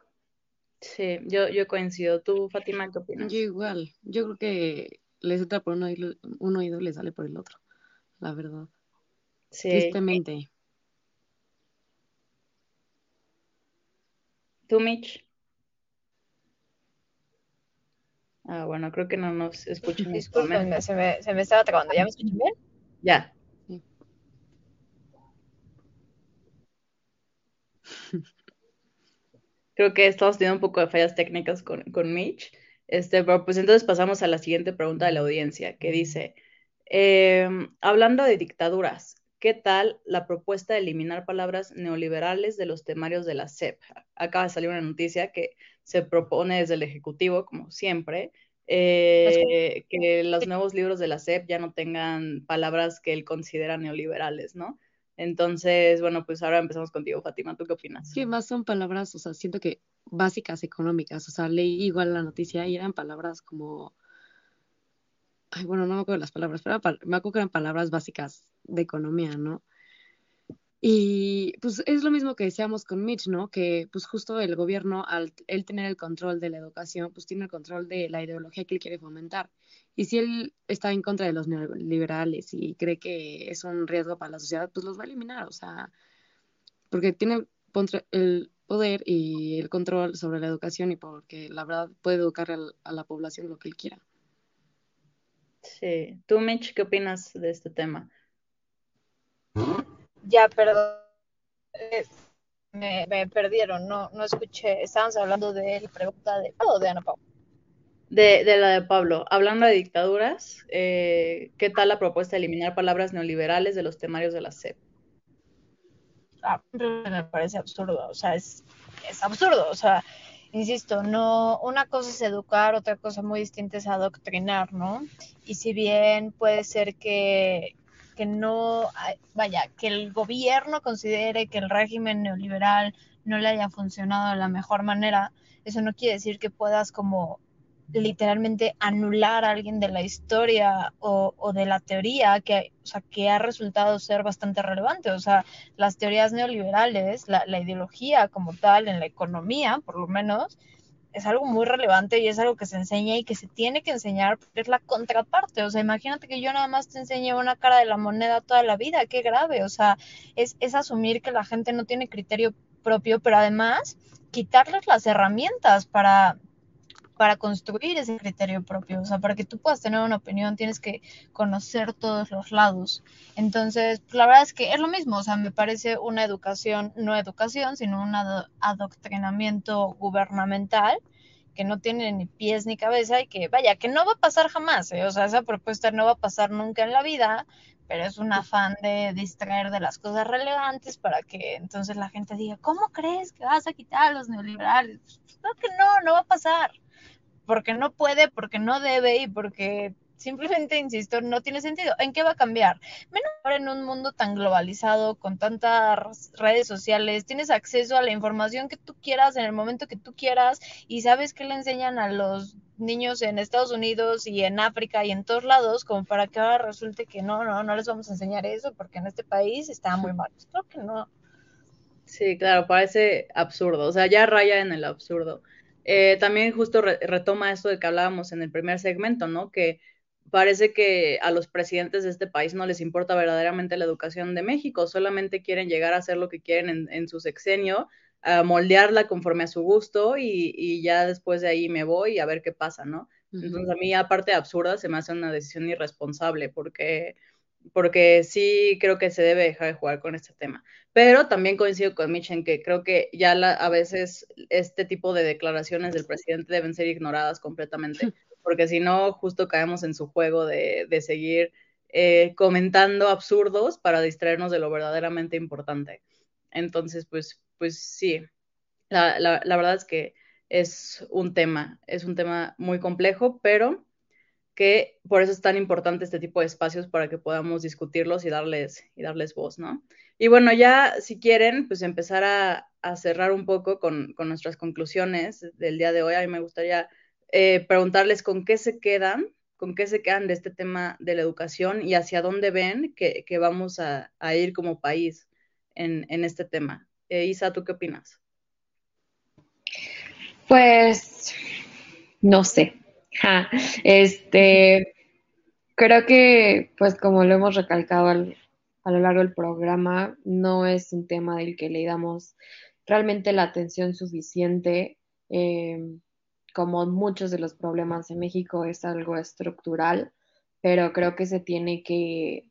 Sí, yo, yo coincido. ¿Tú, Fátima, qué opinas? Yo igual. Yo creo que les entra por uno oído, un oído y le sale por el otro, la verdad. Sí. Tristemente. ¿Tú, Mitch? Ah, bueno, creo que no nos escuchan. Disculpenme, se me, se me estaba trabando. ¿Ya me escuchan bien? Ya. <laughs> Creo que estamos teniendo un poco de fallas técnicas con, con Mitch. Este, pero pues entonces pasamos a la siguiente pregunta de la audiencia, que dice, em, hablando de dictaduras, ¿qué tal la propuesta de eliminar palabras neoliberales de los temarios de la CEP? Acaba de salir una noticia que se propone desde el Ejecutivo, como siempre, eh, que los nuevos libros de la SEP ya no tengan palabras que él considera neoliberales, ¿no? Entonces, bueno, pues ahora empezamos contigo, Fátima. ¿Tú qué opinas? Sí, más son palabras, o sea, siento que básicas económicas. O sea, leí igual la noticia y eran palabras como. Ay, bueno, no me acuerdo las palabras, pero me acuerdo que eran palabras básicas de economía, ¿no? Y pues es lo mismo que decíamos con Mitch, ¿no? Que pues justo el gobierno, al él tener el control de la educación, pues tiene el control de la ideología que él quiere fomentar. Y si él está en contra de los neoliberales y cree que es un riesgo para la sociedad, pues los va a eliminar, o sea, porque tiene el poder y el control sobre la educación y porque la verdad puede educar a la población lo que él quiera. Sí. ¿Tú, Mitch, qué opinas de este tema? Ya, perdón. Eh, me, perdieron, no, no escuché. Estábamos hablando de la pregunta de o de Ana Pau. De, de, la de Pablo. Hablando de dictaduras, eh, ¿qué tal la propuesta de eliminar palabras neoliberales de los temarios de la SEP? Ah, me parece absurdo, o sea, es, es absurdo, o sea, insisto, no, una cosa es educar, otra cosa muy distinta es adoctrinar, ¿no? Y si bien puede ser que, que no, vaya, que el gobierno considere que el régimen neoliberal no le haya funcionado de la mejor manera, eso no quiere decir que puedas como literalmente anular a alguien de la historia o, de la teoría que, o sea, que ha resultado ser bastante relevante. O sea, las teorías neoliberales, la, ideología como tal en la economía, por lo menos, es algo muy relevante y es algo que se enseña y que se tiene que enseñar porque es la contraparte. O sea, imagínate que yo nada más te enseñe una cara de la moneda toda la vida, qué grave. O sea, es, es asumir que la gente no tiene criterio propio, pero además quitarles las herramientas para, para construir ese criterio propio. O sea, para que tú puedas tener una opinión tienes que conocer todos los lados. Entonces, pues, la verdad es que es lo mismo. O sea, me parece una educación, no educación, sino un adoctrinamiento gubernamental que no tiene ni pies ni cabeza y que, vaya, que no va a pasar jamás. ¿eh? O sea, esa propuesta no va a pasar nunca en la vida, pero es un afán de distraer de las cosas relevantes para que entonces la gente diga, ¿cómo crees que vas a quitar a los neoliberales? Pues, creo que no, no va a pasar porque no puede, porque no debe y porque simplemente, insisto, no tiene sentido. ¿En qué va a cambiar? Menos ahora en un mundo tan globalizado, con tantas redes sociales, tienes acceso a la información que tú quieras en el momento que tú quieras y sabes que le enseñan a los niños en Estados Unidos y en África y en todos lados, como para que ahora resulte que no, no, no les vamos a enseñar eso porque en este país está muy mal. Creo que no. Sí, claro, parece absurdo, o sea, ya raya en el absurdo. Eh, también justo retoma esto de que hablábamos en el primer segmento, ¿no? Que parece que a los presidentes de este país no les importa verdaderamente la educación de México, solamente quieren llegar a hacer lo que quieren en, su sexenio, a moldearla conforme a su gusto y, ya después de ahí me voy a ver qué pasa, ¿no? Entonces a mí, aparte de absurda, se me hace una decisión irresponsable porque porque sí creo que se debe dejar de jugar con este tema. Pero también coincido con Mitch en que creo que ya a veces este tipo de declaraciones del presidente deben ser ignoradas completamente, <laughs> porque si no, justo caemos en su juego de, seguir eh, comentando absurdos para distraernos de lo verdaderamente importante. Entonces, pues, pues sí, la, la verdad es que es un tema, es un tema muy complejo, pero que por eso es tan importante este tipo de espacios para que podamos discutirlos y darles, y darles voz, ¿no? Y bueno, ya si quieren, pues empezar a, cerrar un poco con, nuestras conclusiones del día de hoy. A mí me gustaría eh, preguntarles con qué se quedan, con qué se quedan de este tema de la educación y hacia dónde ven que, vamos a, ir como país en, este tema. Eh, Isa, ¿tú qué opinas? Pues, no sé, este, creo que, pues como lo hemos recalcado a lo largo del programa, no es un tema del que le damos realmente la atención suficiente. Eh, como muchos de los problemas de México es algo estructural, pero creo que se tiene que,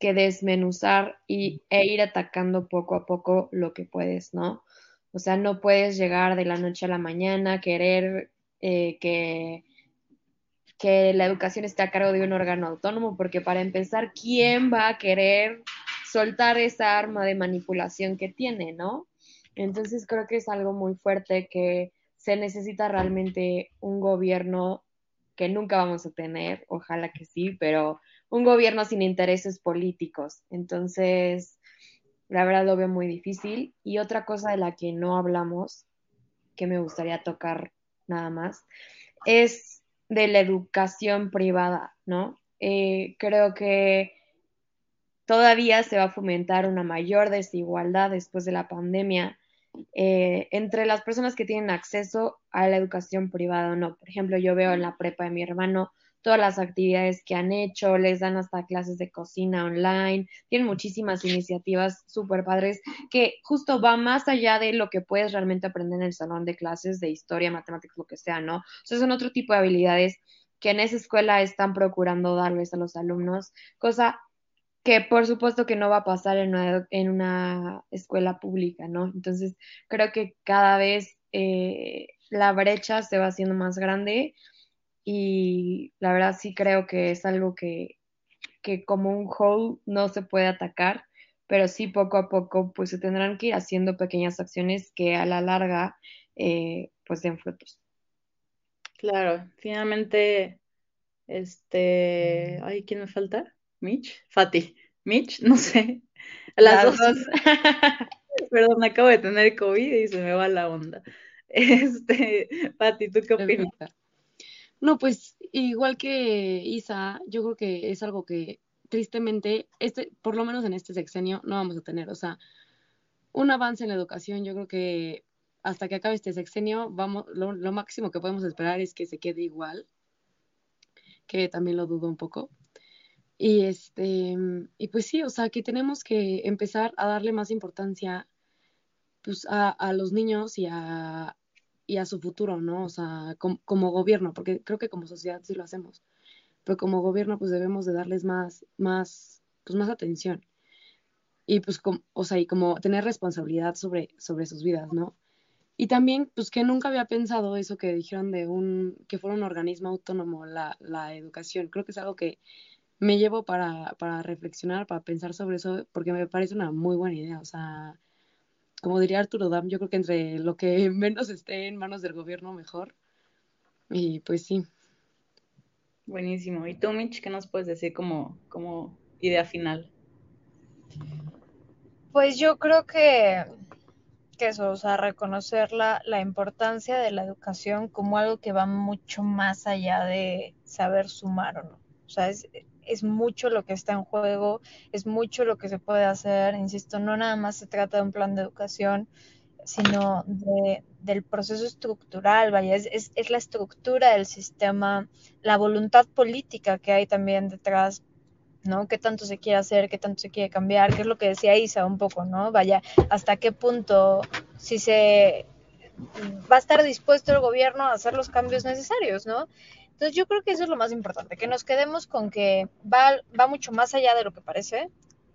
que desmenuzar y, e ir atacando poco a poco lo que puedes, ¿no? O sea, no puedes llegar de la noche a la mañana, querer eh, que, que la educación esté a cargo de un órgano autónomo, porque para empezar, ¿quién va a querer soltar esa arma de manipulación que tiene, no? Entonces creo que es algo muy fuerte que se necesita realmente un gobierno que nunca vamos a tener, ojalá que sí, pero un gobierno sin intereses políticos. Entonces, la verdad lo veo muy difícil. Y otra cosa de la que no hablamos, que me gustaría tocar nada más, es de la educación privada, ¿no? Eh, creo que todavía se va a fomentar una mayor desigualdad después de la pandemia eh, entre las personas que tienen acceso a la educación privada o no. Por ejemplo, yo veo en la prepa de mi hermano todas las actividades que han hecho, les dan hasta clases de cocina online, tienen muchísimas iniciativas súper padres que justo va más allá de lo que puedes realmente aprender en el salón de clases de historia, matemáticas, lo que sea, ¿no? Sea, son otro tipo de habilidades que en esa escuela están procurando darles a los alumnos, cosa que por supuesto que no va a pasar en una, en una escuela pública, ¿no? Entonces, creo que cada vez eh, la brecha se va haciendo más grande y la verdad sí creo que es algo que, que como un whole no se puede atacar, pero sí poco a poco pues se tendrán que ir haciendo pequeñas acciones que a la larga eh, pues den frutos. Claro, finalmente, este, ay, ¿quién me falta? Mitch, Fati, Mitch, no sé, las, dos. <laughs> Perdón, acabo de tener COVID y se me va la onda. <laughs> Este, Fati, ¿tú qué opinas? No, pues igual que Isa, yo creo que es algo que tristemente, este, por lo menos en este sexenio, no vamos a tener. O sea, un avance en la educación, yo creo que hasta que acabe este sexenio, vamos, lo, máximo que podemos esperar es que se quede igual, que también lo dudo un poco. Y este, y pues sí, o sea, que tenemos que empezar a darle más importancia pues a, a los niños y a, y a su futuro, ¿no? O sea, como gobierno, porque creo que como sociedad sí lo hacemos, pero como gobierno pues debemos de darles más, más, pues más atención. Y pues, o sea, y como tener responsabilidad sobre, sobre sus vidas, ¿no? Y también, pues que nunca había pensado eso que dijeron de un, que fuera un organismo autónomo la, la educación. Creo que es algo que me llevo para, para reflexionar, para pensar sobre eso, porque me parece una muy buena idea. O sea, como diría Arturo Dam, yo creo que entre lo que <laughs> menos esté en manos del gobierno, mejor. Y pues sí. Buenísimo. ¿Y tú, Mitch, qué nos puedes decir como, como idea final? Pues yo creo que, que eso, o sea, reconocer la, la importancia de la educación como algo que va mucho más allá de saber sumar o no. O sea, es, es mucho lo que está en juego, es mucho lo que se puede hacer. Insisto, no nada más se trata de un plan de educación, sino de, del proceso estructural, vaya, es, es, es, la estructura del sistema, la voluntad política que hay también detrás, ¿no? ¿Qué tanto se quiere hacer, qué tanto se quiere cambiar? ¿Qué es lo que decía Isa un poco, ¿no? Vaya, hasta qué punto, si se va a estar dispuesto el gobierno a hacer los cambios necesarios, ¿no? Entonces yo creo que eso es lo más importante, que nos quedemos con que va, va mucho más allá de lo que parece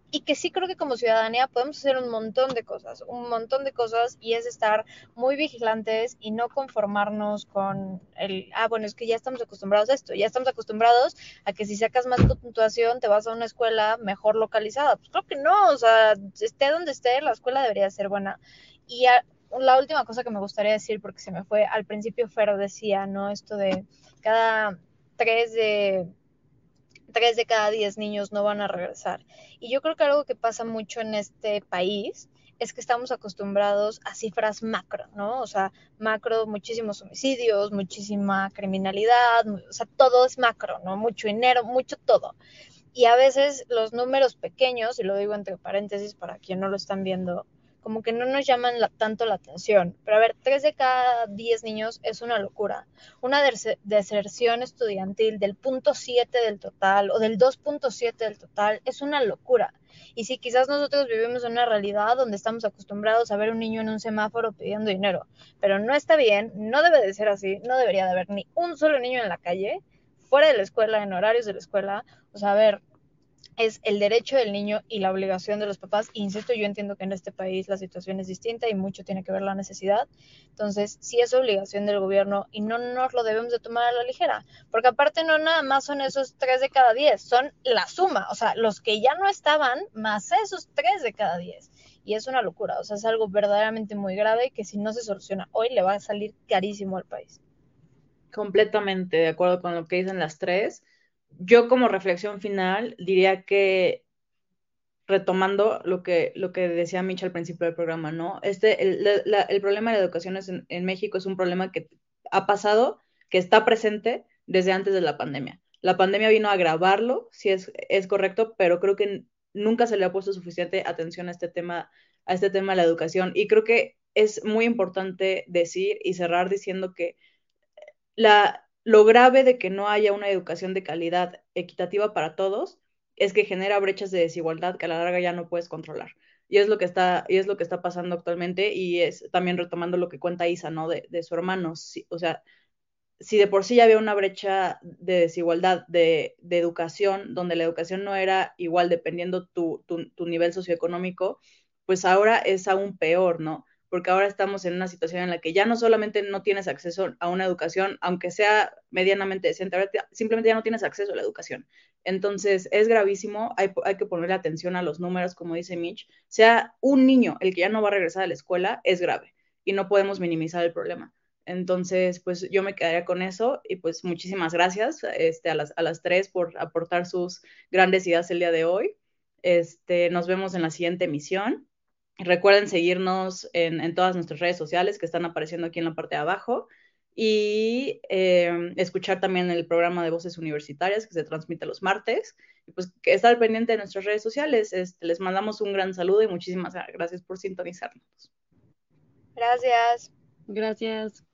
y que sí creo que como ciudadanía podemos hacer un montón de cosas, un montón de cosas y es estar muy vigilantes y no conformarnos con el, ah, bueno, es que ya estamos acostumbrados a esto, ya estamos acostumbrados a que si sacas más puntuación te vas a una escuela mejor localizada. Pues creo que no, o sea, esté donde esté, la escuela debería ser buena. Y la última cosa que me gustaría decir, porque se me fue, al principio Fer decía, ¿no? Esto de cada tres de tres de cada diez niños no van a regresar. Y yo creo que algo que pasa mucho en este país es que estamos acostumbrados a cifras macro, ¿no? O sea, macro, muchísimos homicidios, muchísima criminalidad, o sea, todo es macro, ¿no? Mucho dinero, mucho todo. Y a veces los números pequeños, y lo digo entre paréntesis para quien no lo están viendo, como que no nos llaman tanto la atención. Pero a ver, tres de cada diez niños es una locura. Una deserción estudiantil del punto 7 del total o del 2.7 del total es una locura. Y si quizás nosotros vivimos en una realidad donde estamos acostumbrados a ver un niño en un semáforo pidiendo dinero, pero no está bien, no debe de ser así, no debería de haber ni un solo niño en la calle, fuera de la escuela, en horarios de la escuela. O sea, a ver, es el derecho del niño y la obligación de los papás. insisto, yo entiendo que en este país la situación es distinta y mucho tiene que ver la necesidad. Entonces, sí es obligación del gobierno y no nos lo debemos de tomar a la ligera, porque aparte no nada más son esos tres de cada diez, son la suma, o sea, los que ya no estaban más esos tres de cada diez. Y es una locura, o sea, es algo verdaderamente muy grave que si no se soluciona hoy le va a salir carísimo al país. Completamente de acuerdo con lo que dicen las tres yo como reflexión final diría que retomando lo que, lo que decía Mitch al principio del programa, ¿no? Este, el, problema de la educación en, en, México es un problema que ha pasado, que está presente desde antes de la pandemia. La pandemia vino a agravarlo, si es, es correcto, pero creo que nunca se le ha puesto suficiente atención a este tema, a este tema de la educación. Y creo que es muy importante decir y cerrar diciendo que la, lo grave de que no haya una educación de calidad equitativa para todos es que genera brechas de desigualdad que a la larga ya no puedes controlar. Y es lo que está, y es lo que está pasando actualmente, y es también retomando lo que cuenta Isa, ¿no? De, de su hermano. o sea, si de por sí ya había una brecha de desigualdad de, de educación, donde la educación no era igual dependiendo tu, tu nivel socioeconómico, pues ahora es aún peor, ¿no? Porque ahora estamos en una situación en la que ya no solamente no tienes acceso a una educación, aunque sea medianamente decente, simplemente ya no tienes acceso a la educación. Entonces, es gravísimo, hay, hay, que ponerle atención a los números, como dice Mitch, sea un niño el que ya no va a regresar a la escuela, es grave y no podemos minimizar el problema. Entonces, pues yo me quedaría con eso y pues muchísimas gracias este, a, las, a las tres por aportar sus grandes ideas el día de hoy. Este, nos vemos en la siguiente emisión. Recuerden seguirnos en, todas nuestras redes sociales que están apareciendo aquí en la parte de abajo y eh, escuchar también el programa de Voces Universitarias que se transmite los martes. Y pues que estar pendiente de nuestras redes sociales. Este, les mandamos un gran saludo y muchísimas gracias por sintonizarnos. Gracias. Gracias.